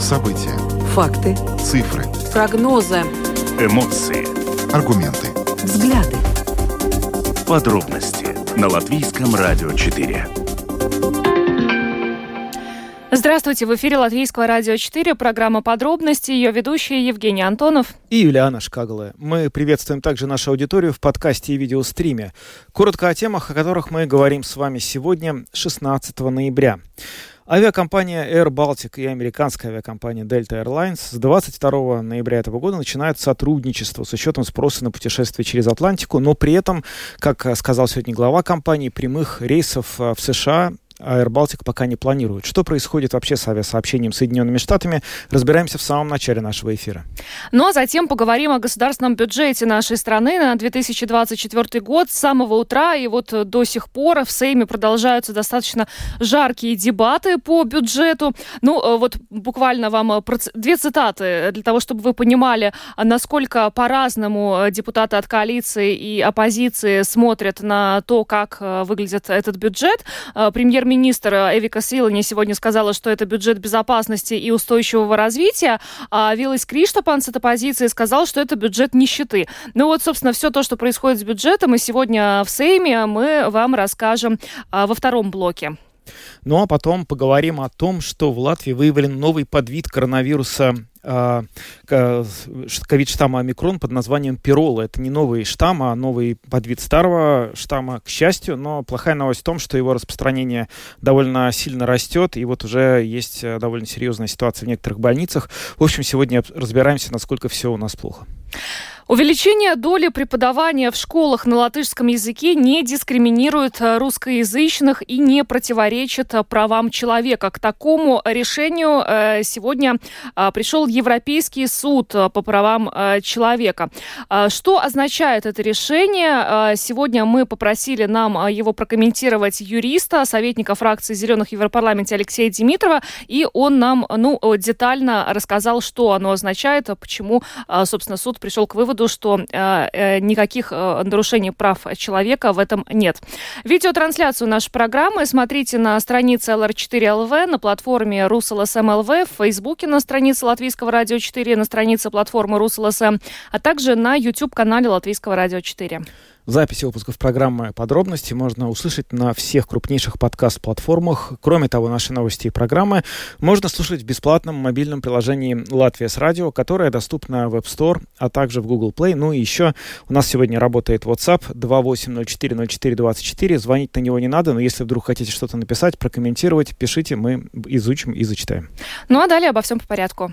События. Факты. Цифры. Прогнозы. Эмоции. Аргументы. Взгляды. Подробности на Латвийском радио 4. Здравствуйте, в эфире Латвийского радио 4, программа «Подробности», ее ведущие Евгений Антонов и Юлиана Шкагала. Мы приветствуем также нашу аудиторию в подкасте и видеостриме. Коротко о темах, о которых мы говорим с вами сегодня, 16 ноября. Авиакомпания Air Baltic и американская авиакомпания Delta Airlines с 22 ноября этого года начинают сотрудничество с учетом спроса на путешествия через Атлантику, но при этом, как сказал сегодня глава компании, прямых рейсов в США Baltic пока не планирует. Что происходит вообще с авиасообщением с Соединенными Штатами, разбираемся в самом начале нашего эфира. Ну а затем поговорим о государственном бюджете нашей страны на 2024 год с самого утра. И вот до сих пор в Сейме продолжаются достаточно жаркие дебаты по бюджету. Ну э, вот буквально вам э, две цитаты для того, чтобы вы понимали, насколько по-разному э, депутаты от коалиции и оппозиции смотрят на то, как выглядит этот бюджет. Премьер премьер-министр Эвика Свилани сегодня сказала, что это бюджет безопасности и устойчивого развития, а Виллис Криштопанс от оппозиции сказал, что это бюджет нищеты. Ну вот, собственно, все то, что происходит с бюджетом, и сегодня в Сейме мы вам расскажем а, во втором блоке. Ну а потом поговорим о том, что в Латвии выявлен новый подвид коронавируса ковид-штамма омикрон под названием пирола. Это не новый штамм, а новый подвид старого штамма, к счастью. Но плохая новость в том, что его распространение довольно сильно растет, и вот уже есть э, довольно серьезная ситуация в некоторых больницах. В общем, сегодня разбираемся, насколько все у нас плохо. Увеличение доли преподавания в школах на латышском языке не дискриминирует э, русскоязычных и не противоречит э, правам человека. К такому решению э, сегодня пришел Европейский суд по правам человека. Что означает это решение? Сегодня мы попросили нам его прокомментировать юриста, советника фракции «Зеленых» в Европарламенте Алексея Димитрова, и он нам ну, детально рассказал, что оно означает, почему, собственно, суд пришел к выводу, что э, э, никаких э, нарушений прав человека в этом нет. Видеотрансляцию нашей программы смотрите на странице LR4LV, на платформе RusLSM.LV, в Фейсбуке на странице Латвийского радио 4, на странице платформы RusLSM, а также на YouTube-канале Латвийского радио 4. Записи выпусков программы «Подробности» можно услышать на всех крупнейших подкаст-платформах. Кроме того, наши новости и программы можно слушать в бесплатном мобильном приложении «Латвия с радио», которое доступно в App Store, а также в Google Play. Ну и еще у нас сегодня работает WhatsApp 28040424. Звонить на него не надо, но если вдруг хотите что-то написать, прокомментировать, пишите, мы изучим и зачитаем. Ну а далее обо всем по порядку.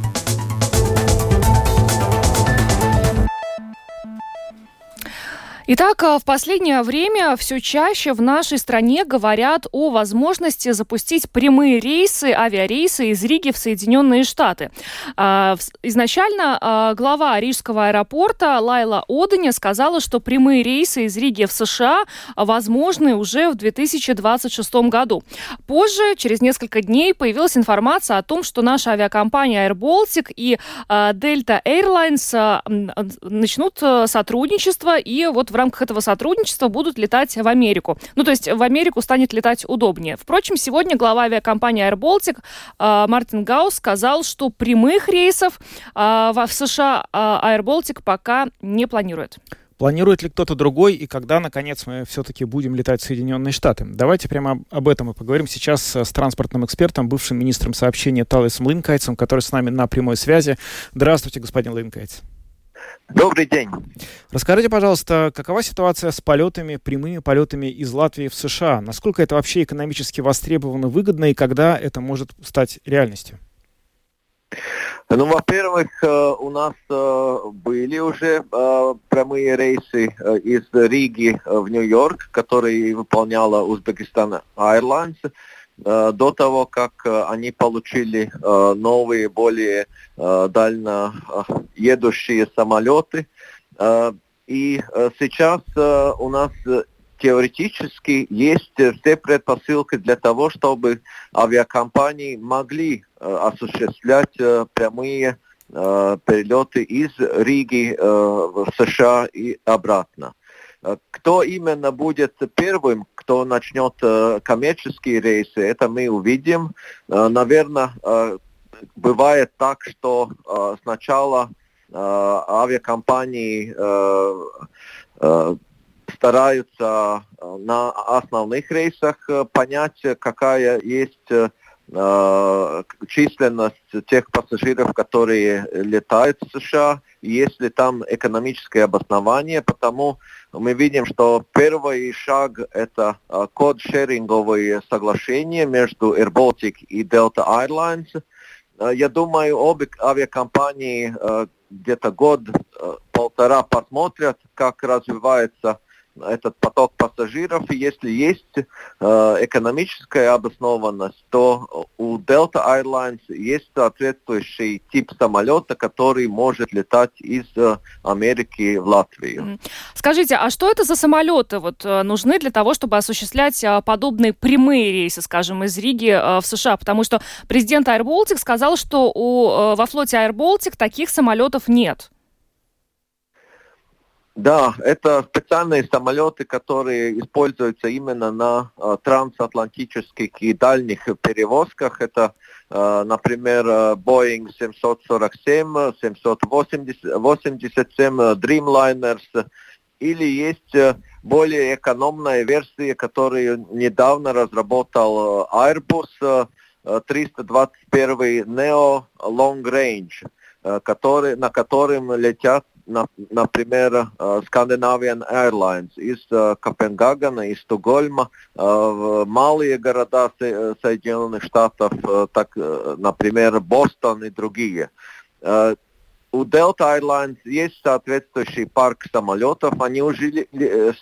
Итак, э, в последнее время все чаще в нашей стране говорят о возможности запустить прямые рейсы, авиарейсы из Риги в Соединенные Штаты. А, изначально а, глава Рижского аэропорта Лайла Оденя сказала, что прямые рейсы из Риги в США возможны уже в 2026 году. Позже, через несколько дней, появилась информация о том, что наша авиакомпания Air Baltic и а, Delta Airlines начнут э, сотрудничество, и вот в рамках этого сотрудничества будут летать в Америку. Ну, то есть в Америку станет летать удобнее. Впрочем, сегодня глава авиакомпании Air Baltic э, Мартин Гаус сказал, что прямых рейсов э, в США э, Air Baltic пока не планирует. Планирует ли кто-то другой и когда, наконец, мы все-таки будем летать в Соединенные Штаты? Давайте прямо об этом и поговорим сейчас с транспортным экспертом, бывшим министром сообщения Талисом Линкайцем, который с нами на прямой связи. Здравствуйте, господин Линкайц. Добрый день. Расскажите, пожалуйста, какова ситуация с полетами, прямыми полетами из Латвии в США? Насколько это вообще экономически востребовано, выгодно и когда это может стать реальностью? Ну, во-первых, э, у нас э, были уже э, прямые рейсы из Риги в Нью-Йорк, которые выполняла Узбекистан Airlines. Э, до того, как э, они получили э, новые, более дально едущие самолеты. И сейчас у нас теоретически есть все предпосылки для того, чтобы авиакомпании могли осуществлять прямые перелеты из Риги в США и обратно. Кто именно будет первым, кто начнет коммерческие рейсы, это мы увидим. Наверное, бывает так, что сначала авиакомпании стараются на основных рейсах понять, какая есть численность тех пассажиров, которые летают в США, есть ли там экономическое обоснование, потому мы видим, что первый шаг это код-шеринговые соглашения между Air Baltic и Delta Airlines. Я думаю, обе авиакомпании где-то год-полтора посмотрят, как развивается этот поток пассажиров. И если есть э, экономическая обоснованность, то у Delta Airlines есть соответствующий тип самолета, который может летать из э, Америки в Латвию. Скажите, а что это за самолеты вот, э, нужны для того, чтобы осуществлять э, подобные прямые рейсы, скажем, из Риги э, в США? Потому что президент Air Baltic сказал, что у, во флоте Air Baltic таких самолетов нет. Да, это специальные самолеты, которые используются именно на э, трансатлантических и дальних перевозках. Это, э, например, Boeing 747, 787, Dreamliners. Или есть более экономная версия, которую недавно разработал Airbus 321 Neo Long Range, который, на котором летят например, Scandinavian Airlines из Копенгагена, из Стокгольма в малые города Соединенных Штатов, так, например, Бостон и другие. У Delta Airlines есть соответствующий парк самолетов. Они уже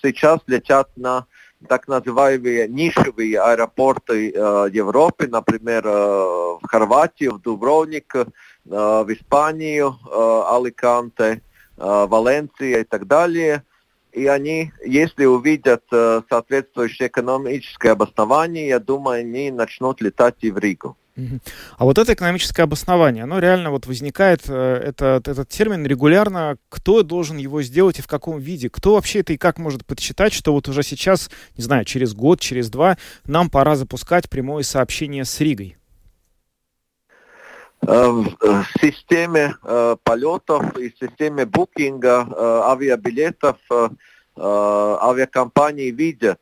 сейчас летят на так называемые нишевые аэропорты э, Европы, например, э, в Хорватию, в Дубровник, э, в Испанию, э, Аликанте, Э, Валенция и так далее. И они, если увидят э, соответствующее экономическое обоснование, я думаю, они начнут летать и в Ригу. А вот это экономическое обоснование, оно реально вот возникает, э, этот, этот термин регулярно, кто должен его сделать и в каком виде? Кто вообще это и как может подсчитать, что вот уже сейчас, не знаю, через год, через два нам пора запускать прямое сообщение с Ригой? В системе полетов и системе букинга авиабилетов авиакомпании видят,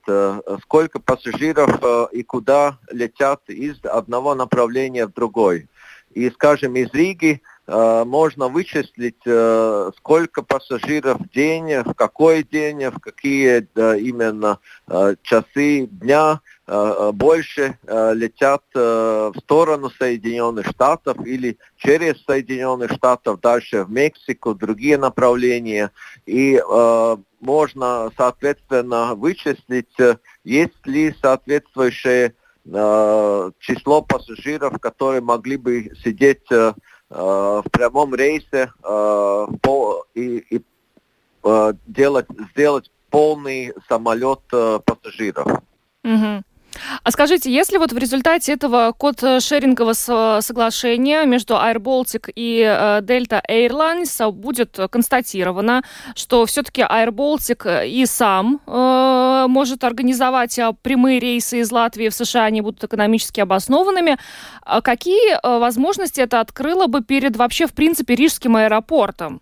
сколько пассажиров и куда летят из одного направления в другой. И, скажем, из Риги можно вычислить, сколько пассажиров в день, в какой день, в какие именно часы дня больше летят в сторону Соединенных Штатов или через Соединенных Штатов дальше в Мексику, другие направления. И можно, соответственно, вычислить, есть ли соответствующее число пассажиров, которые могли бы сидеть в прямом рейсе и, и делать, сделать полный самолет пассажиров. Угу. А скажите, если вот в результате этого код-шерингового соглашения между Air Baltic и э, Delta Airlines будет констатировано, что все-таки Air Baltic и сам э, может организовать э, прямые рейсы из Латвии в США, они будут экономически обоснованными, а какие э, возможности это открыло бы перед вообще, в принципе, Рижским аэропортом?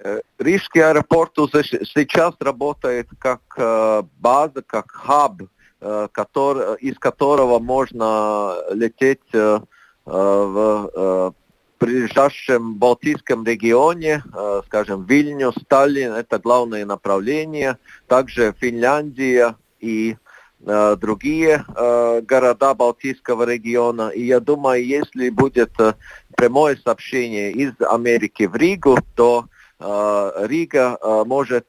Э, Рижский аэропорт сейчас работает как э, база, как хаб, э, который, из которого можно лететь в ближайшем Балтийском регионе, скажем, Вильнюс, Сталин, это главные направления, также Финляндия и другие города Балтийского региона. И я думаю, если будет прямое сообщение из Америки в Ригу, то Рига может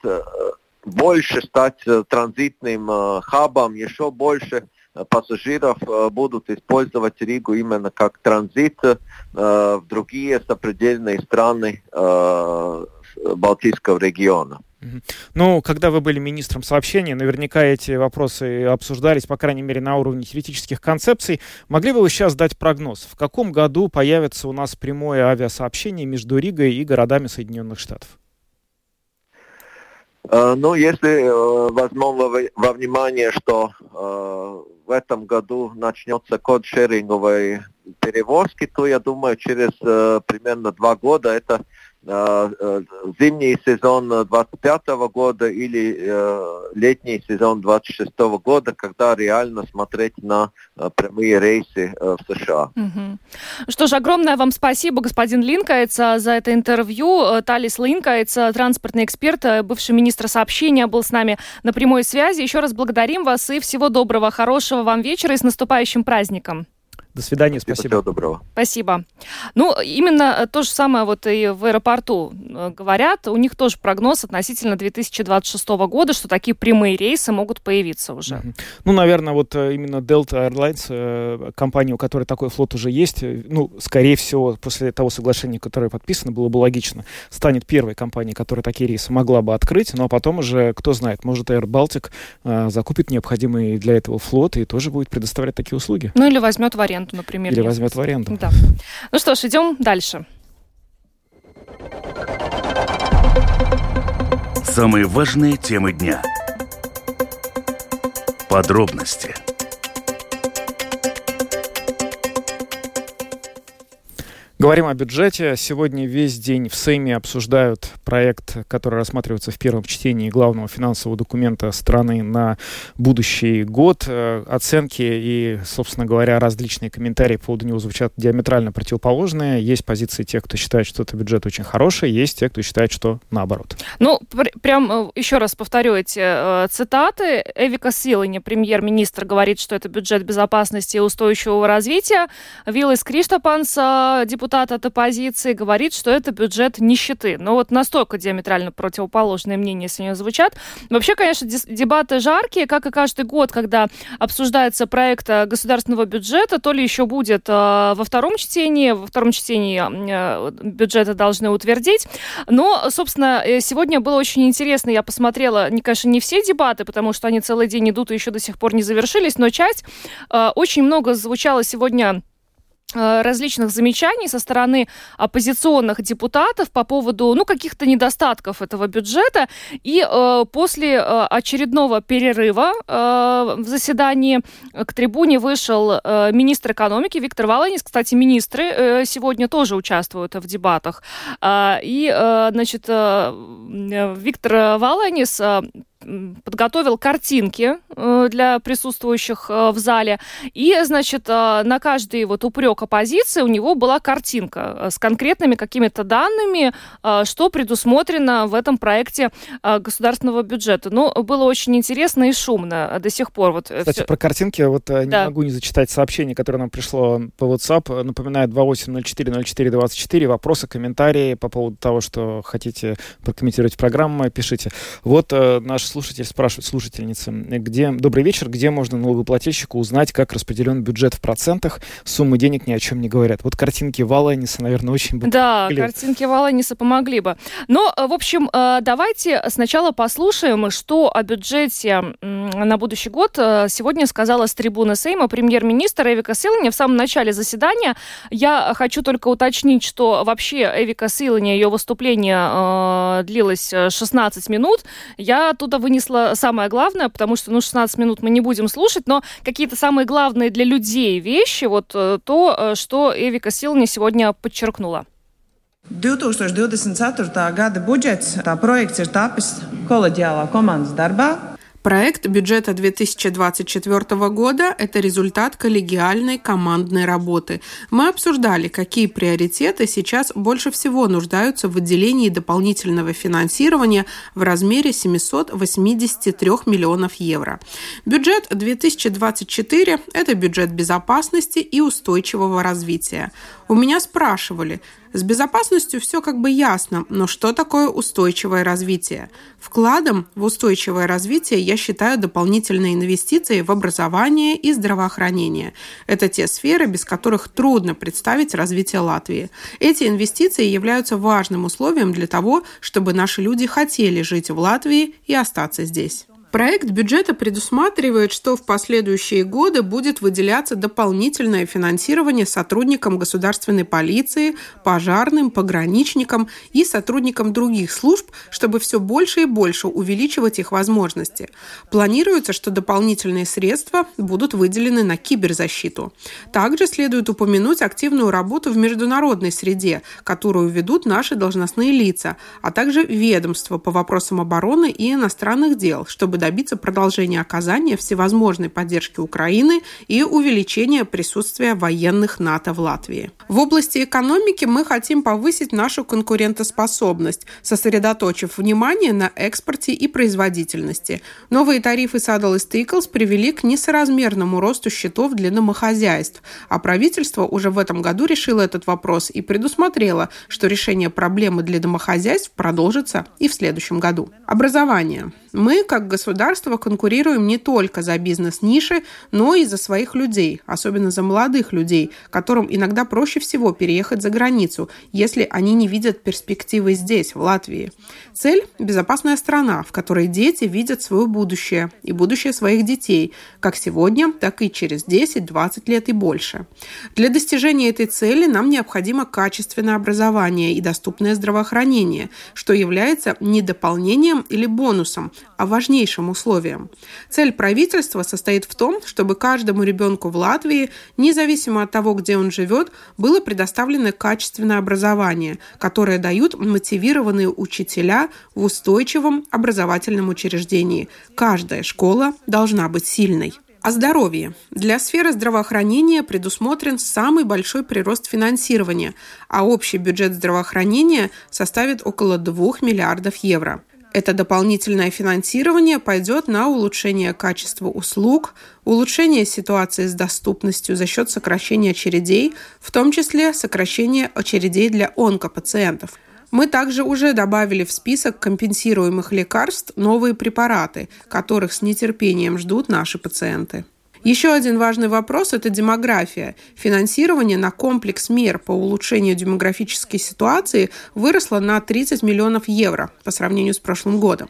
больше стать транзитным хабом, еще больше пассажиров будут использовать Ригу именно как транзит в другие сопредельные страны Балтийского региона. Ну, когда вы были министром сообщений, наверняка эти вопросы обсуждались, по крайней мере, на уровне теоретических концепций. Могли бы вы сейчас дать прогноз? В каком году появится у нас прямое авиасообщение между Ригой и городами Соединенных Штатов? Э, ну, если э, возьмем во, внимание, что э, в этом году начнется код-шеринговые перевозки, то я думаю, через э, примерно два года это зимний сезон 25 года или э, летний сезон 26 года, когда реально смотреть на прямые рейсы в США. Угу. Что ж, огромное вам спасибо, господин Линкайц, за это интервью. Талис Линкайц, транспортный эксперт, бывший министр сообщения, был с нами на прямой связи. Еще раз благодарим вас и всего доброго, хорошего вам вечера и с наступающим праздником. До свидания, спасибо. Всего доброго. Спасибо. Ну, именно э, то же самое вот и в аэропорту э, говорят. У них тоже прогноз относительно 2026 года, что такие прямые рейсы могут появиться уже. Mm-hmm. Ну, наверное, вот э, именно Delta Airlines, компания, у которой такой флот уже есть, ну, скорее всего, после того соглашения, которое подписано, было бы логично, станет первой компанией, которая такие рейсы могла бы открыть, но потом уже, кто знает, может, Air Baltic закупит необходимый для этого флот и тоже будет предоставлять такие услуги. Ну, или возьмет в аренду аренду, например. Или возьмет в аренду. Да. Ну что ж, идем дальше. Самые важные темы дня. Подробности. Говорим о бюджете. Сегодня весь день в Сейме обсуждают проект, который рассматривается в первом чтении главного финансового документа страны на будущий год. Э, оценки и, собственно говоря, различные комментарии по поводу него звучат диаметрально противоположные. Есть позиции тех, кто считает, что этот бюджет очень хороший, есть те, кто считает, что наоборот. Ну, пр- прям э, еще раз повторю эти э, цитаты. Эвика Силани, премьер-министр, говорит, что это бюджет безопасности и устойчивого развития. Виллис Криштопанс, депутат депутат от оппозиции говорит, что это бюджет нищеты. Но вот настолько диаметрально противоположные мнения сегодня звучат. Вообще, конечно, дебаты жаркие, как и каждый год, когда обсуждается проект э, государственного бюджета, то ли еще будет э, во втором чтении, во втором чтении э, бюджета должны утвердить. Но, собственно, э, сегодня было очень интересно, я посмотрела, не, конечно, не все дебаты, потому что они целый день идут и еще до сих пор не завершились, но часть э, очень много звучало сегодня различных замечаний со стороны оппозиционных депутатов по поводу ну, каких-то недостатков этого бюджета. И э, после э, очередного перерыва э, в заседании к трибуне вышел э, министр экономики Виктор Валанис. Кстати, министры э, сегодня тоже участвуют в дебатах. Э, и, э, значит, э, Виктор Валанис э, подготовил картинки э, для присутствующих э, в зале. И, значит, э, на каждый вот упрек оппозиции у него была картинка с конкретными какими-то данными, что предусмотрено в этом проекте государственного бюджета. Ну, было очень интересно и шумно до сих пор. Вот Кстати, все... про картинки, вот да. не могу не зачитать сообщение, которое нам пришло по WhatsApp. Напоминаю, 28040424. Вопросы, комментарии по поводу того, что хотите прокомментировать программу, пишите. Вот наш слушатель спрашивает, слушательница, где, добрый вечер, где можно налогоплательщику узнать, как распределен бюджет в процентах, суммы денег ни о чем не говорят. Вот картинки Валаниса, наверное, очень бы Да, помогли. картинки Валаниса помогли бы. Но, э, в общем, э, давайте сначала послушаем, что о бюджете на будущий год э, сегодня сказала с трибуны Сейма премьер-министр Эвика Силани в самом начале заседания. Я хочу только уточнить, что вообще Эвика Силани, ее выступление длилось 16 минут. Я оттуда вынесла самое главное, потому что, ну, 16 минут мы не будем слушать, но какие-то самые главные для людей вещи, вот э, то, э, что Эвика Силни сегодня подчеркнула. 2024. gada budžets, tā projekts ir tapis kolēģiālā komandas darbā. Проект бюджета 2024 года – это результат коллегиальной командной работы. Мы обсуждали, какие приоритеты сейчас больше всего нуждаются в выделении дополнительного финансирования в размере 783 миллионов евро. Бюджет 2024 – это бюджет безопасности и устойчивого развития. У меня спрашивали, С безопасностью все как бы ясно, но что такое устойчивое развитие? Вкладом в устойчивое развитие я считаю дополнительные инвестиции в образование и здравоохранение. Это те сферы, без которых трудно представить развитие Латвии. Эти инвестиции являются важным условием для того, чтобы наши люди хотели жить в Латвии и остаться здесь. Проект бюджета предусматривает, что в последующие годы будет выделяться дополнительное финансирование сотрудникам государственной полиции, пожарным, пограничникам и сотрудникам других служб, чтобы все больше и больше увеличивать их возможности. Планируется, что дополнительные средства будут выделены на киберзащиту. Также следует упомянуть активную работу в международной среде, которую ведут наши должностные лица, а также ведомства по вопросам обороны и иностранных дел, чтобы добиться продолжения оказания всевозможной поддержки Украины и увеличения присутствия военных НАТО в Латвии. В области экономики мы хотим повысить нашу конкурентоспособность, сосредоточив внимание на экспорте и производительности. Новые тарифы Saddle Stickles привели к несоразмерному росту счетов для домохозяйств, а правительство уже в этом году решило этот вопрос и предусмотрело, что решение проблемы для домохозяйств продолжится и в следующем году. Образование. Мы, как государство, конкурируем не только за бизнес-ниши, но и за своих людей, особенно за молодых людей, которым иногда проще всего переехать за границу, если они не видят перспективы здесь, в Латвии. Цель – безопасная страна, в которой дети видят свое будущее и будущее своих детей, как сегодня, так и через 10-20 лет и больше. Для достижения этой цели нам необходимо качественное образование и доступное здравоохранение, что является не дополнением или бонусом, важнейшим условием. Цель правительства состоит в том, чтобы каждому ребенку в Латвии, независимо от того, где он живет, было предоставлено качественное образование, которое дают мотивированные учителя в устойчивом образовательном учреждении. Каждая школа должна быть сильной. О здоровье. Для сферы здравоохранения предусмотрен самый большой прирост финансирования, а общий бюджет здравоохранения составит около 2 миллиардов евро. Это дополнительное финансирование пойдет на улучшение качества услуг, улучшение ситуации с доступностью за счет сокращения очередей, в том числе сокращение очередей для онкопациентов. Мы также уже добавили в список компенсируемых лекарств новые препараты, которых с нетерпением ждут наши пациенты. Еще один важный вопрос – это демография. Финансирование на комплекс мер по улучшению демографической ситуации выросло на 30 миллионов евро по сравнению с прошлым годом.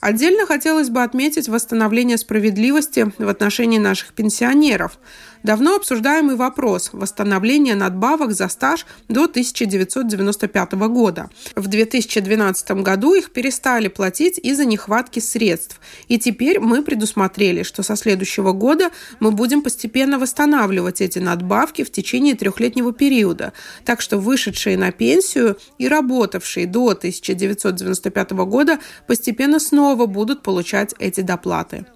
Отдельно хотелось бы отметить восстановление справедливости в отношении наших пенсионеров – Давно обсуждаемый вопрос восстановления надбавок за стаж до 1995 года. В 2012 году их перестали платить из-за нехватки средств. И теперь мы предусмотрели, что со следующего года мы будем постепенно восстанавливать эти надбавки в течение трехлетнего периода. Так что вышедшие на пенсию и работавшие до 1995 года постепенно снова будут получать эти доплаты.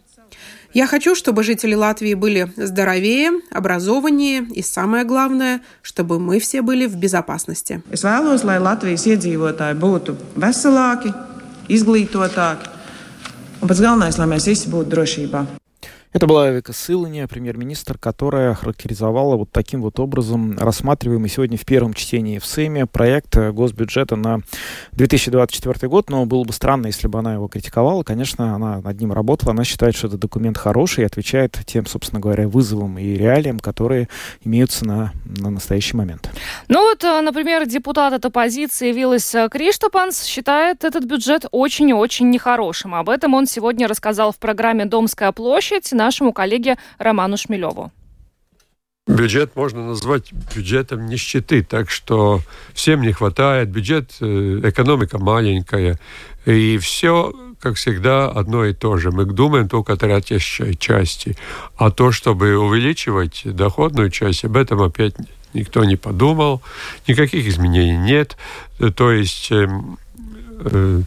Я хочу, чтобы жители Латвии были здоровее, образованнее и, самое главное, чтобы мы все были в безопасности. Visi būtu drošībā. Это была Вика Сылания, премьер-министр, которая характеризовала вот таким вот образом рассматриваемый сегодня в первом чтении в Сейме проект госбюджета на 2024 год. Но было бы странно, если бы она его критиковала. Конечно, она над ним работала. Она считает, что этот документ хороший и отвечает тем, собственно говоря, вызовам и реалиям, которые имеются на, на настоящий момент. Ну вот, э, например, депутат от оппозиции Виллис Криштопанс считает этот бюджет очень и очень нехорошим. Об этом он сегодня рассказал в программе «Домская площадь» нашему коллеге Роману Шмелеву. Бюджет можно назвать бюджетом нищеты, так что всем не хватает. Бюджет, э, экономика маленькая, и все, как всегда, одно и то же. Мы думаем только о тратящей части, а то, чтобы увеличивать доходную часть, об этом опять никто не подумал, никаких изменений нет. То есть эм, э,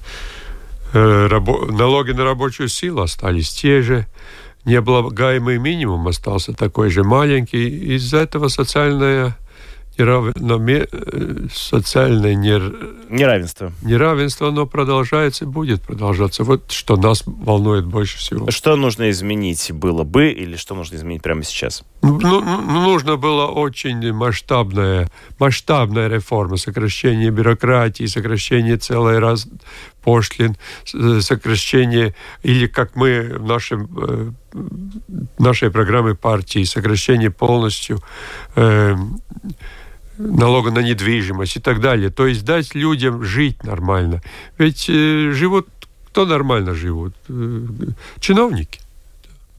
э, рабо- налоги на рабочую силу остались те же необлагаемый минимум остался такой же маленький. Из-за этого социальная, неравноме... социальная Неравенство. Неравенство, оно продолжается и будет продолжаться. Вот что нас волнует больше всего. Что нужно изменить было бы или что нужно изменить прямо сейчас? Ну, ну, ну нужно было очень масштабная, масштабная реформа, сокращение бюрократии, сокращение целой раз пошлин, э, сокращение, или как мы в нашем, э, нашей программе партии, сокращение полностью э, налога на недвижимость и так далее. То есть дать людям жить нормально. Ведь э, живут, кто нормально живут? Э, чиновники.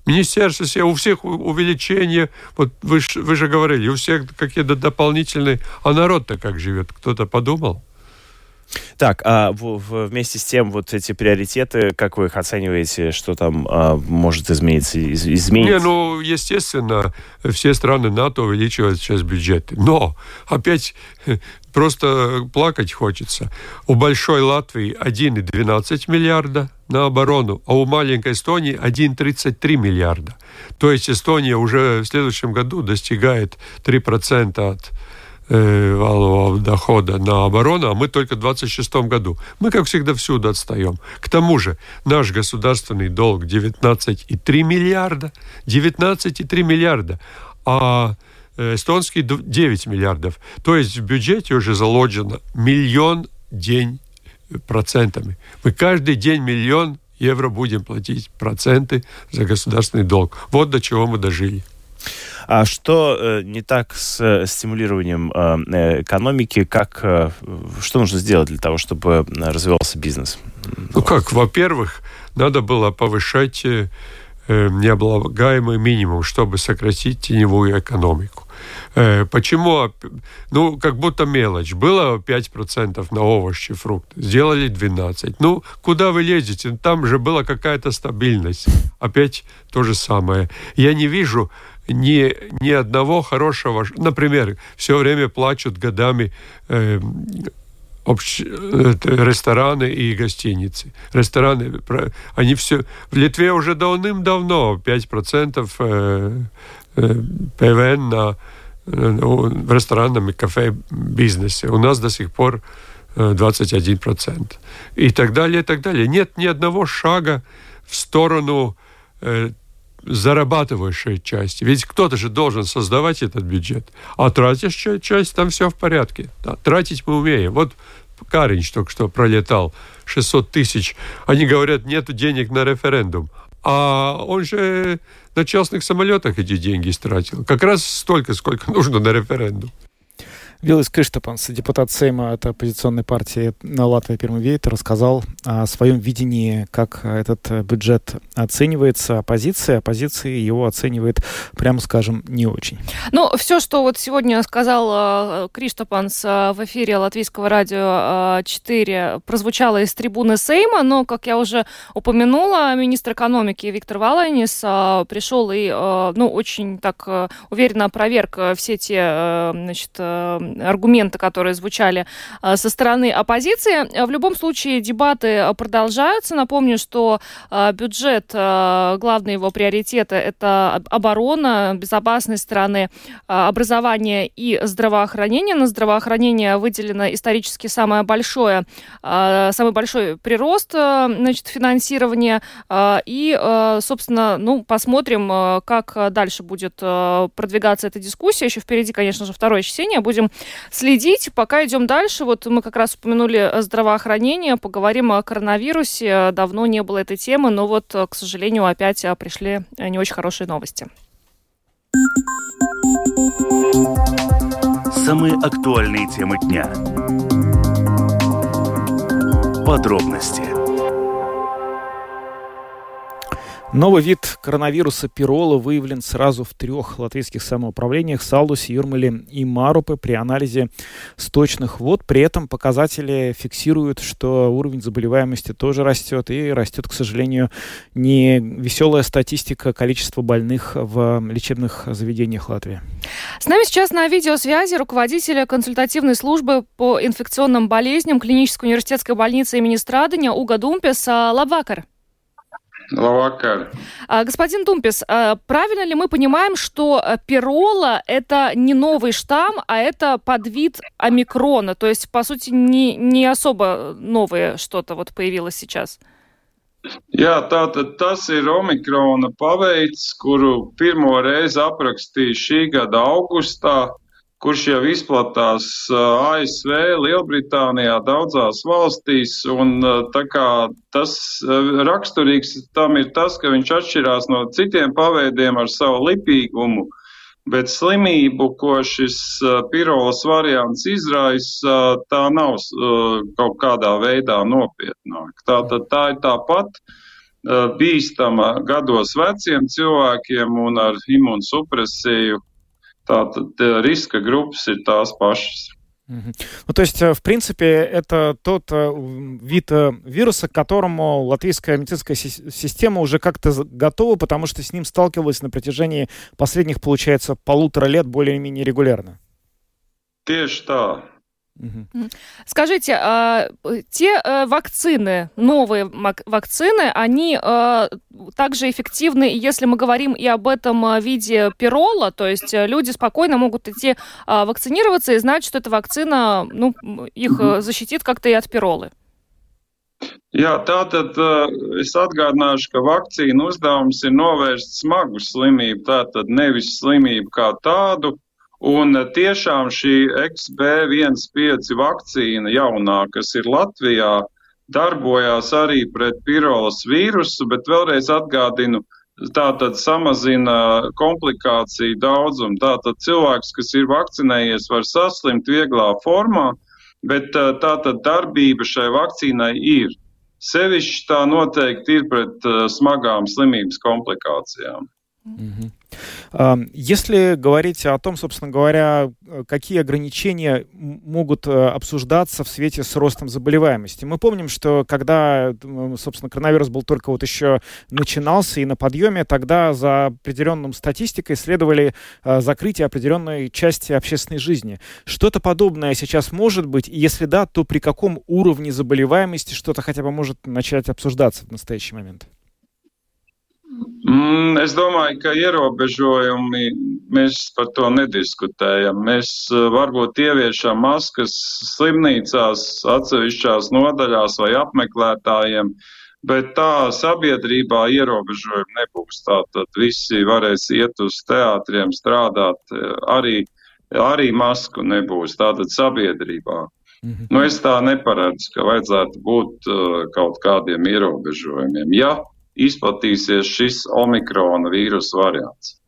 Министерство себе, у всех увеличение, вот вы, вы же говорили, у всех какие-то дополнительные, а народ-то как живет? Кто-то подумал? Так, а в, в, вместе с тем вот эти приоритеты, как вы их оцениваете, что там а, может измениться? Из, измениться? Не, ну, естественно, все страны НАТО увеличивают сейчас бюджеты. Но опять просто плакать хочется. У большой Латвии 1,12 миллиарда на оборону, а у маленькой Эстонии 1,33 миллиарда. То есть Эстония уже в следующем году достигает 3% от э, валового дохода на оборону, а мы только в 2026 году. Мы, как всегда, всюду отстаем. К тому же, наш государственный долг 19,3 миллиарда. 19,3 миллиарда. А э, эстонский 9 миллиардов. То есть в бюджете уже заложено миллион день процентами. Мы каждый день миллион евро будем платить проценты за государственный долг. Вот до чего мы дожили. А что э, не так с э, стимулированием э, экономики? Как, что нужно сделать для того, чтобы развивался бизнес? Ну как, во-первых, надо было повышать необлагаемый минимум, чтобы сократить теневую экономику. Почему? Ну, как будто мелочь. Было 5% на овощи, фрукты. Сделали 12%. Ну, куда вы лезете? Там же была какая-то стабильность. Опять то же самое. Я не вижу ни, ни одного хорошего... Например, все время плачут годами э, общ... рестораны и гостиницы. Рестораны, они все... В Литве уже давным-давно 5% э, э, ПВН на ну, в ресторанном и кафе бизнесе. У нас до сих пор 21%. Э, и так далее, и так далее. Нет ни одного шага в сторону зарабатывающей части. Ведь кто-то же должен создавать этот бюджет. А тратишь часть, там все в порядке. Да, тратить мы умеем. Вот Каринч только что пролетал 600 тысяч. Они говорят, нет денег на референдум. А он же на частных самолетах эти деньги истратил. Как раз столько, сколько нужно на референдум. Вилис Криштапанс, депутат Сейма от оппозиционной партии на Латвии Первый Вейт, рассказал о своем видении, как этот бюджет оценивается оппозицией. Оппозиция его оценивает, прямо скажем, не очень. Ну, все, что вот сегодня сказал э, Криштапанс э, в эфире Латвийского радио 4, э, прозвучало из трибуны Сейма, но, как я уже упомянула, министр экономики Виктор Валанис пришел и, ну, очень так уверенно опроверг все те, значит, аргументы, которые звучали а, со стороны оппозиции. В любом случае, дебаты продолжаются. Напомню, что а, бюджет, главный его приоритет – это оборона, безопасность страны, образование и здравоохранение. На здравоохранение выделено исторически самое большое, самый большой прирост значит, финансирования. И, собственно, ну, посмотрим, как дальше будет продвигаться эта дискуссия. Еще впереди, конечно же, второе чтение. Будем следить. Пока идем дальше. Вот мы как раз упомянули здравоохранение, поговорим о коронавирусе. Давно не было этой темы, но вот, к сожалению, опять а, пришли не очень хорошие новости. Самые актуальные темы дня. Подробности Новый вид коронавируса пирола выявлен сразу в трех латвийских самоуправлениях – Салдусе, Юрмале и Марупе при анализе сточных вод. При этом показатели фиксируют, что уровень заболеваемости тоже растет. И растет, к сожалению, не веселая статистика количества больных в лечебных заведениях Латвии. С нами сейчас на видеосвязи руководитель консультативной службы по инфекционным болезням клинической университетской больницы имени Страдания Уга Думпес. Лабвакар. Лавакар. Господин Тумпис, а, правильно ли мы понимаем, что э, пирола – это не новый штамм, а это подвид омикрона? То есть, по сути, не, не особо новое что-то вот появилось сейчас? Jā, tātad tas ir omikrona paveids, kuru pirmo reizi aprakstīja šī gada augustā kurš jau izplatās ASV, Lielbritānijā, daudzās valstīs. Un tā tas raksturīgs tam ir tas, ka viņš atšķirās no citiem paveidiem ar savu lipīgumu. Bet slimību, ko šis pirolas variants izraisa, tā nav kaut kādā veidā nopietnāka. Tātad tā ir tāpat bīstama gados veciem cilvēkiem un ar imunsupresiju Tātad риска группы ir tās pašas. Ну, то есть, в принципе, это тот вид вируса, к которому латвийская медицинская система уже как-то готова, потому что с ним сталкивалась на протяжении последних, получается, полутора лет более-менее регулярно. Тieši Скажите, а, те э, вакцины, новые вакцины, они э, также эффективны, если мы говорим и об этом э, виде пирола, то есть люди спокойно могут идти а, вакцинироваться и знать, что эта вакцина ну, их защитит как-то и от пиролы? Jā, tātad es atgādināšu, ka vakcīnu uzdevums ir novērst smagu slimību, tātad nevis slimību kā tādu, Un tiešām šī XB15 vakcīna jaunā, kas ir Latvijā, darbojās arī pret pirolas vīrusu, bet vēlreiz atgādinu, tā tad samazina komplikāciju daudzumu. Tātad cilvēks, kas ir vakcinējies, var saslimt vieglā formā, bet tā tad darbība šai vakcīnai ir. Sevišķi tā noteikti ir pret smagām slimības komplikācijām. Если говорить о том, собственно говоря, какие ограничения могут э, обсуждаться в свете с ростом заболеваемости. Мы помним, что когда, собственно, коронавирус был только вот еще начинался и на подъеме, тогда за определенным статистикой следовали э, закрытие определенной части общественной жизни. Что-то подобное сейчас может быть, и если да, то при каком уровне заболеваемости что-то хотя бы может начать обсуждаться в настоящий момент? Mm, es domāju, ka ierobežojumi mēs par to nediskutējam. Mēs uh, varbūt ieviešam maskas slimnīcās, atsevišķās nodaļās vai apmeklētājiem, bet tā sabiedrībā ierobežojumi nebūs. Tātad visi varēs iet uz teātriem, strādāt, uh, arī, arī masku nebūs. Tātad sabiedrībā. Mhm. Nu, es tā neparedzu, ka vajadzētu būt uh, kaut kādiem ierobežojumiem. Ja šis omikrona vīrusu variants.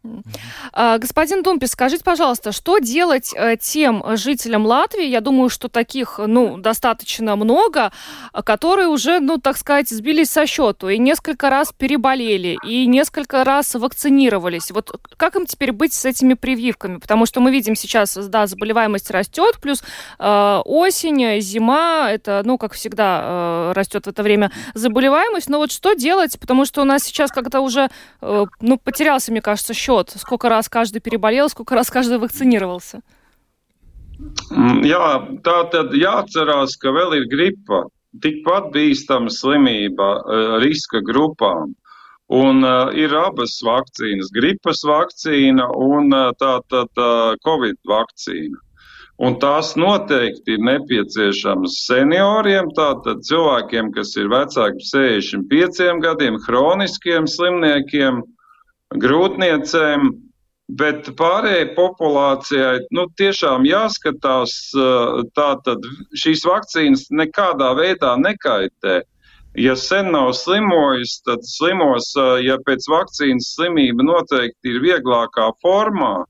А, господин Думпис, скажите, пожалуйста, что делать э, тем жителям Латвии, я думаю, что таких, ну, достаточно много, которые уже, ну, так сказать, сбились со счету и несколько раз переболели, и несколько раз вакцинировались. Вот как им теперь быть с этими прививками? Потому что мы видим сейчас, да, заболеваемость растет, плюс э, осень, зима, это, ну, как всегда, э, растет в это время заболеваемость. Но вот что делать? Потому что у нас сейчас как-то уже, э, ну, потерялся, мне кажется, счет сколько раз каждый переболел, сколько раз каждый вакцинировался? Jā, tā tad jāatcerās, ka vēl ir gripa, tikpat bīstama slimība riska grupām. Un uh, ir abas vakcīnas, gripas vakcīna un uh, tā tad uh, covid vakcīna. Un tās noteikti ir nepieciešamas senioriem, tātad cilvēkiem, kas ir vecāki par 65 gadiem, hroniskiem slimniekiem, grūtniecēm, bet pārējai populācijai nu, tiešām jāskatās, tātad šīs vakcīnas nekādā veidā nekaitē. Ja sen nav slimojis, tad slimos, ja pēc vakcīnas slimība noteikti ir vieglākā formā.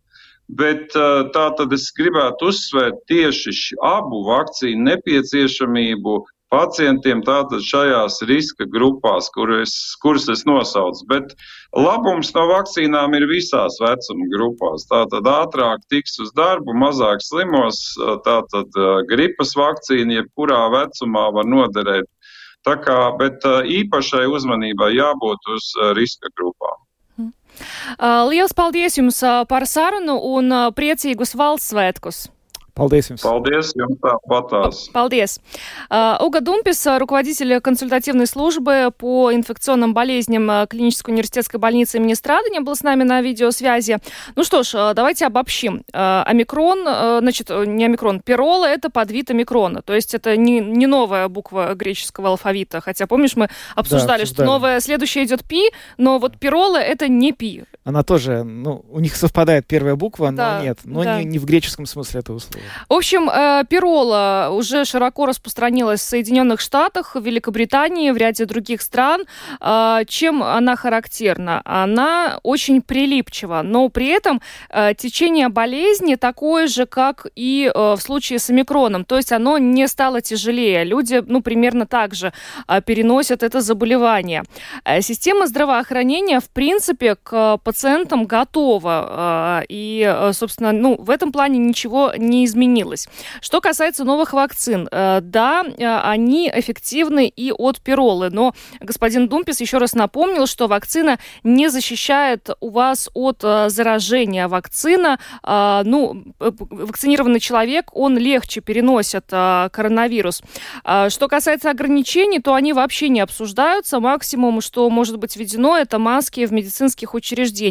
Bet tā tad es gribētu uzsvērt tieši abu vakcīnu nepieciešamību pacientiem tātad šajās riska grupās, kuras, kuras es nosaucu. Bet labums no vakcīnām ir visās vecuma grupās. Tātad ātrāk tiks uz darbu, mazāk slimos, tātad gripas vakcīna jebkurā vecumā var noderēt. Tā kā, bet īpašai uzmanībai jābūt uz riska grupām. Hm. Liels paldies jums par sarunu un priecīgus valsts svētkus! Paldies jums! Paldies jums tāpatās! Paldies! Uh, Ога Думпис, руководитель консультативной службы по инфекционным болезням э, клинической университетской больницы имени Страдания, был с нами на видеосвязи. Ну что ж, давайте обобщим. Омикрон, значит, не омикрон, пирола – это подвид омикрона. То есть это не, не новая буква греческого алфавита. Хотя, помнишь, мы обсуждали, да, что новая, следующая идет пи, но вот пирола – это не пи. Она тоже, ну, у них совпадает первая буква, но да, нет, но да. не, не в греческом смысле этого слова. В общем, э, пирола уже широко распространилась в Соединенных Штатах, в Великобритании, в ряде других стран. Э, чем она характерна? Она очень прилипчива, но при этом э, течение болезни такое же, как и в случае с омикроном. То есть оно не стало тяжелее. Люди, ну, примерно так же переносят это заболевание. Система здравоохранения, в принципе, к пациентам готова. И, собственно, ну, в этом плане ничего не изменилось. Что касается новых вакцин, э, да, э, они эффективны и от пиролы, но господин Думпис еще раз напомнил, что вакцина не защищает у вас от э, заражения. Вакцина, ну, вакцинированный человек, он легче переносит коронавирус. Что касается ограничений, то они вообще не обсуждаются. Максимум, что может быть введено, это маски в медицинских учреждениях.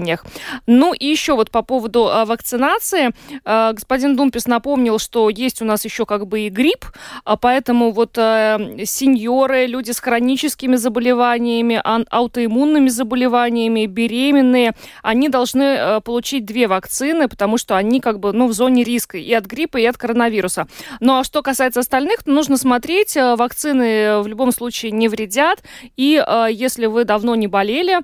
Ну и еще вот по поводу вакцинации. Господин Думпис напомнил, что есть у нас еще как бы и грипп, а поэтому вот сеньоры, люди с хроническими заболеваниями, аутоиммунными заболеваниями, беременные, они должны получить две вакцины, потому что они как бы ну, в зоне риска и от гриппа, и от коронавируса. Ну а что касается остальных, то нужно смотреть, вакцины в любом случае не вредят, и если вы давно не болели,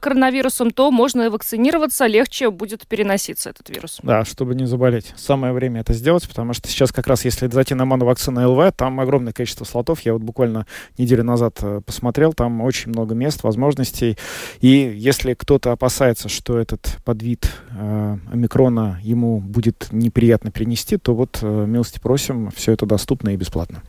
коронавирусом, то можно вакцинироваться, легче будет переноситься этот вирус. Да, чтобы не заболеть. Самое время это сделать, потому что сейчас как раз, если зайти на моновакцину ЛВ, там огромное количество слотов. Я вот буквально неделю назад э, посмотрел, там очень много мест, возможностей. И если кто-то опасается, что этот подвид э, омикрона ему будет неприятно перенести, то вот э, милости просим, все это доступно и бесплатно.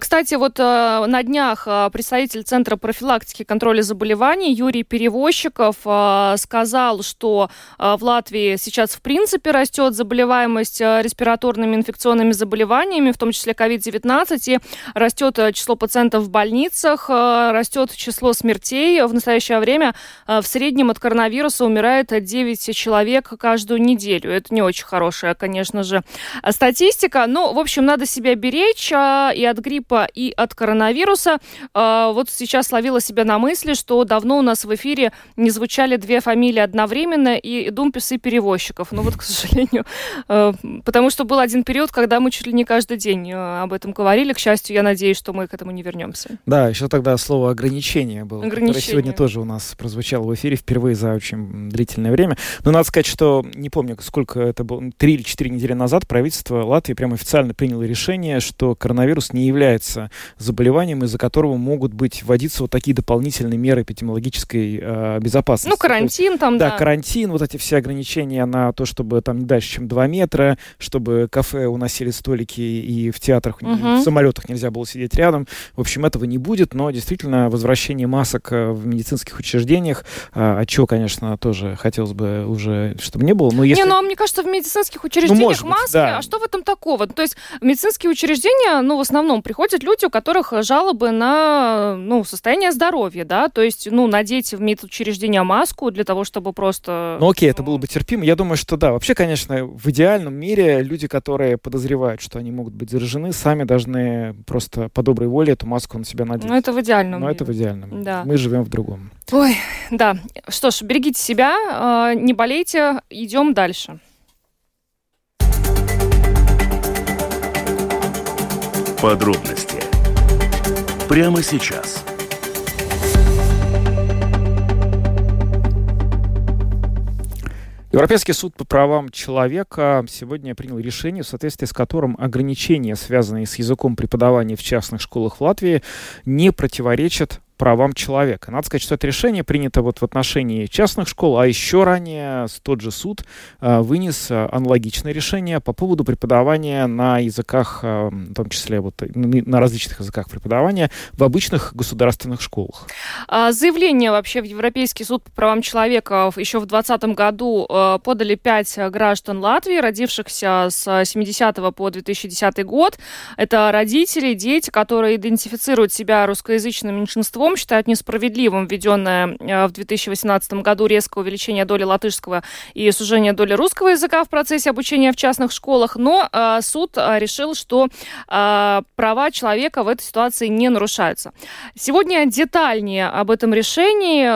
Кстати, вот э, на днях представитель Центра профилактики и контроля заболеваний Юрий перевозчиков э, сказал, что э, в Латвии сейчас в принципе растет заболеваемость э, респираторными инфекционными заболеваниями, в том числе COVID-19, и растет число пациентов в больницах, растет число смертей. В настоящее время в среднем от коронавируса умирает 9 человек каждую неделю. Это не очень хорошая, конечно же, статистика. Но, в общем, надо себя беречь и от гриппа, и от коронавируса. Вот сейчас ловила себя на мысли, что давно у нас в эфире не звучали две фамилии одновременно, и Думпис, и Перевозчиков. Ну вот, к сожалению, э, потому что был один период, когда мы чуть ли не каждый день э, об этом говорили. К счастью, я надеюсь, что мы к этому не вернемся. Да, еще тогда слово ограничение было, ограничение. которое сегодня тоже у нас прозвучало в эфире впервые за очень длительное время. Но надо сказать, что не помню, сколько это было, три или четыре недели назад правительство Латвии прямо официально приняло решение, что коронавирус не является заболеванием, из-за которого могут быть вводиться вот такие дополнительные меры эпидемиологической э, безопасности. Ну, карантин там, да. Да, карантин, вот эти все ограничения на то, чтобы там не дальше, чем 2 метра, чтобы кафе уносили столики и в театрах, угу. в самолетах нельзя было сидеть рядом. В общем, этого не будет, но действительно возвращение масок э, в медицинских учреждениях, а, чего, конечно, тоже хотелось бы уже, чтобы не было. Но если... Не, ну, а мне кажется, в медицинских ну, учреждениях ну, маски, да. а что в этом такого? То есть в медицинские учреждения, ну, в основном приходят люди, у которых жалобы на, ну, состояние здоровья, да, то есть, ну, надеть в медучреждения маску для того, чтобы просто... Ну окей, это было бы терпимо. Я думаю, что да. Вообще, конечно, в идеальном мире люди, которые подозревают, что они могут быть заражены, сами должны просто по доброй воле эту маску на себя надеть. Ну это в идеальном Но мире. это в идеальном. Да. Мы живем в другом. Ой, да. Что ж, берегите себя, а, не болейте, идем дальше. Подробности прямо сейчас. Европейский суд по правам человека сегодня принял решение, в соответствии с которым ограничения, связанные с языком преподавания в частных школах в Латвии, не противоречат правам человека. Надо сказать, что это решение принято вот в отношении частных школ, а еще ранее тот же суд э, вынес э, аналогичное решение по поводу преподавания на языках, э, в том числе вот на различных языках преподавания в обычных государственных школах. А заявление вообще в Европейский суд по правам человека еще в 2020 году подали пять граждан Латвии, родившихся с 70 по 2010 год. Это родители, дети, которые идентифицируют себя русскоязычным меньшинством, считают несправедливым введенное э, в 2018 году резкое увеличение доли латышского и сужение доли русского языка в процессе обучения в частных школах. Но э, суд э, решил, что права человека в этой ситуации не нарушаются. Сегодня детальнее об этом решении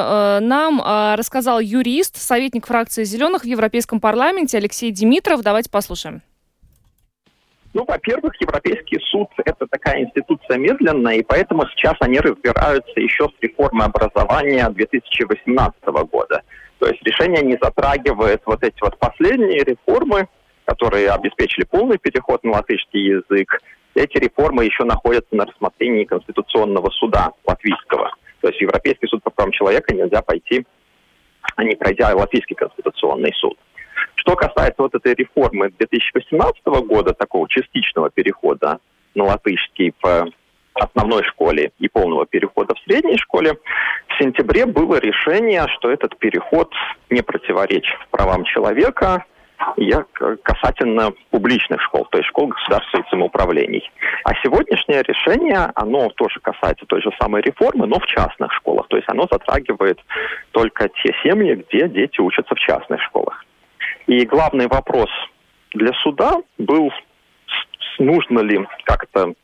нам рассказал юрист, советник фракции «Зеленых» в Европейском парламенте Алексей Димитров. Давайте послушаем. Ну, во-первых, Европейский суд – это такая институция медленная, и поэтому сейчас они разбираются еще с реформой образования 2018 года. То есть решение не затрагивает вот эти вот последние реформы, которые обеспечили полный переход на латышский язык. Эти реформы еще находятся на рассмотрении Конституционного суда латвийского. То есть Европейский суд по правам человека нельзя пойти, а не пройдя Латвийский Конституционный суд. Что касается вот этой реформы 2018 года, такого частичного перехода на латышский в основной школе и полного перехода в средней школе, в сентябре было решение, что этот переход не противоречит правам человека, я касательно публичных школ, то есть школ государственных самоуправлений. А сегодняшнее решение, оно тоже касается той же самой реформы, но в частных школах. То есть оно затрагивает только те семьи, где дети учатся в частных школах. И главный вопрос для суда был, нужно ли как-то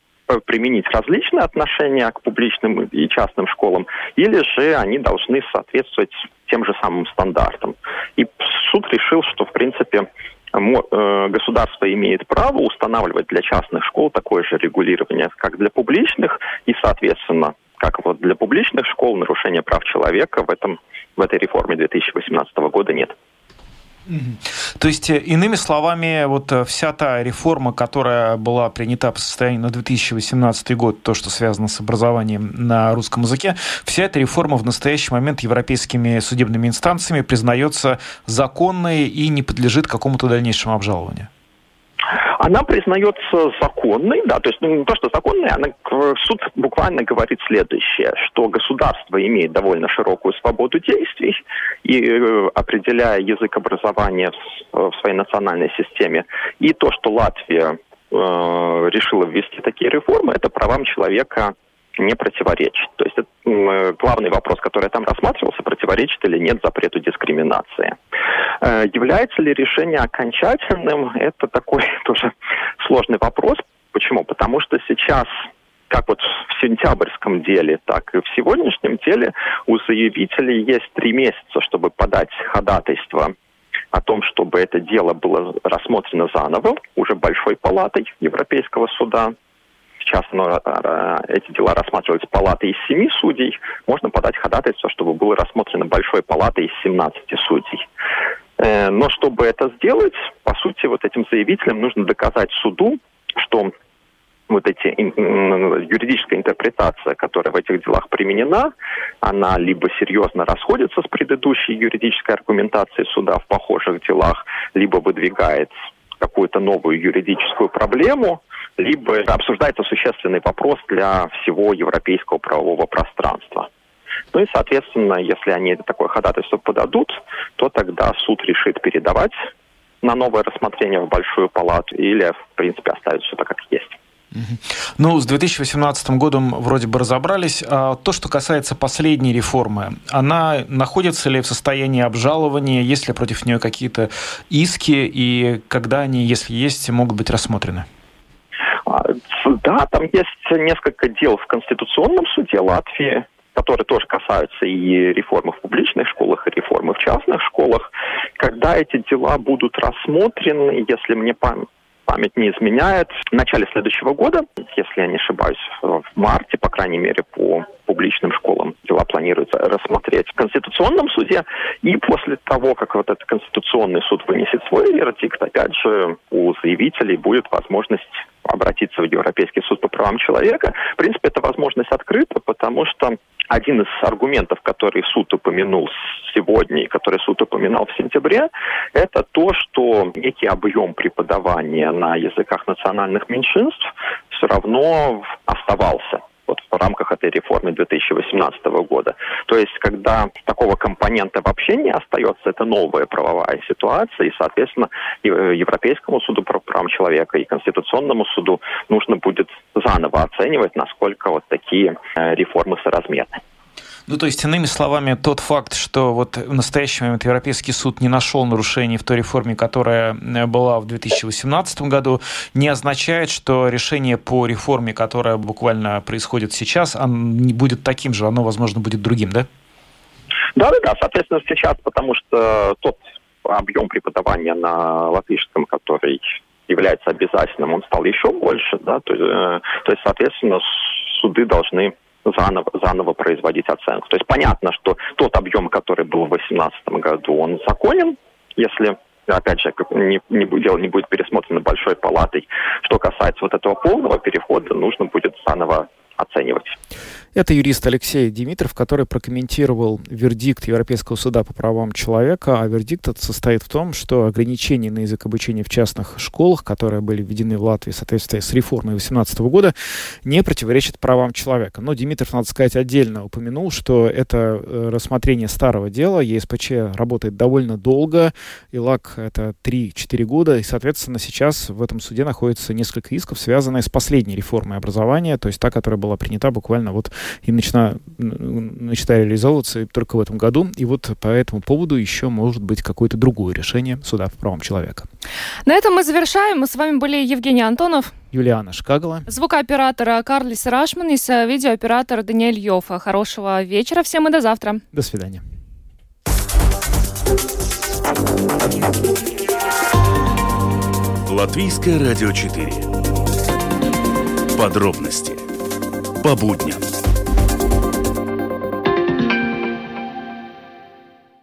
применить различные отношения к публичным и частным школам, или же они должны соответствовать тем же самым стандартам. И суд решил, что, в принципе, э, государство имеет право устанавливать для частных школ такое же регулирование, как для публичных, и, соответственно, как вот для публичных школ нарушения прав человека в, этом, в этой реформе 2018 года нет. То есть, э, иными словами, вот э, вся та реформа, которая была принята по состоянию на 2018 год, то, что связано с образованием на русском языке, вся эта реформа в настоящий момент европейскими судебными инстанциями признается законной и не подлежит какому-то дальнейшему обжалованию она признается законной, да, то есть ну, не то, что законной, она, суд буквально говорит следующее, что государство имеет довольно широкую свободу действий и э, определяя язык образования в, в своей национальной системе, и то, что Латвия э, решила ввести такие реформы, это правам человека не противоречит. То есть это, э, главный вопрос, который там рассматривался, противоречит или нет запрету дискриминации. Э, является ли решение окончательным? Это такой тоже сложный вопрос. Почему? Потому что сейчас как вот в сентябрьском деле, так и в сегодняшнем деле у заявителей есть три месяца, чтобы подать ходатайство о том, чтобы это дело было рассмотрено заново, уже большой палатой Европейского суда. Сейчас оно, э, эти дела рассматриваются палатой из семи судей. Можно подать ходатайство, чтобы было рассмотрено большой палатой из 17 судей. Э, но чтобы это сделать, по сути, вот этим заявителям нужно доказать суду, что вот эти юридическая интерпретация, которая в этих делах применена, она либо серьезно расходится с предыдущей юридической аргументацией суда в похожих делах, либо выдвигает какую-то новую юридическую проблему, либо обсуждается существенный вопрос для всего европейского правового пространства. Ну и, соответственно, если они такое ходатайство подадут, то тогда суд решит передавать на новое рассмотрение в Большую палату или, в принципе, оставить все так, как есть. Ну, с 2018 годом вроде бы разобрались. А то, что касается последней реформы, она находится ли в состоянии обжалования, есть ли против нее какие-то иски, и когда они, если есть, могут быть рассмотрены? А, да, там есть несколько дел в Конституционном суде Латвии, которые тоже касаются и реформы в публичных школах, и реформы в частных школах. Когда эти дела будут рассмотрены, если мне память не изменяет, в начале следующего года, если я не ошибаюсь, в марте, по крайней мере, по публичным школам дела планируется рассмотреть в Конституционном суде. И после того, как вот этот Конституционный суд вынесет свой вердикт, опять же, у заявителей будет возможность обратиться в Европейский суд по правам человека. В принципе, эта возможность открыта, потому что один из аргументов, который суд упомянул сегодня и который суд упоминал в сентябре, это то, что некий объем преподавания на языках национальных меньшинств все равно оставался вот в рамках этой реформы 2018 года. То есть, когда такого компонента вообще не остается, это новая правовая ситуация, и, соответственно, Европейскому суду по правам человека и Конституционному суду нужно будет заново оценивать, насколько вот такие э, реформы соразмерны. Ну, то есть, иными словами, тот факт, что вот в настоящий момент Европейский суд не нашел нарушений в той реформе, которая э, была в 2018 году, не означает, что решение по реформе, которая буквально происходит сейчас, не будет таким же, оно, возможно, будет другим, да? Да, да, да, соответственно, сейчас, потому что тот объем преподавания на латышском, который является обязательным, он стал еще больше, да, то, э, то есть, соответственно, суды должны заново, заново производить оценку. То есть понятно, что тот объем, который был в 2018 году, он законен, если опять же, не, не, дело не будет пересмотрено большой палатой. Что касается вот этого полного перехода, нужно будет заново оценивать. Это юрист Алексей Димитров, который прокомментировал вердикт Европейского суда по правам человека. А вердикт этот состоит в том, что ограничения на язык обучения в частных школах, которые были введены в Латвии в соответствии с реформой 2018 года, не противоречат правам человека. Но Димитров, надо сказать, отдельно упомянул, что это э, рассмотрение старого дела. ЕСПЧ работает довольно долго. ИЛАК — это 3-4 года. И, соответственно, сейчас в этом суде находится несколько исков, связанных с последней реформой образования, то есть та, которая была принята буквально вот и начала, начала реализовываться только в этом году. И вот по этому поводу еще может быть какое-то другое решение суда по правам человека. На этом мы завершаем. Мы с вами были Евгений Антонов. Юлиана Шкагала. Звукооператор Карлис Рашманис, видеооператор Даниэль Йофа. Хорошего вечера всем и до завтра. До свидания. Латвийское радио 4. Подробности по будням.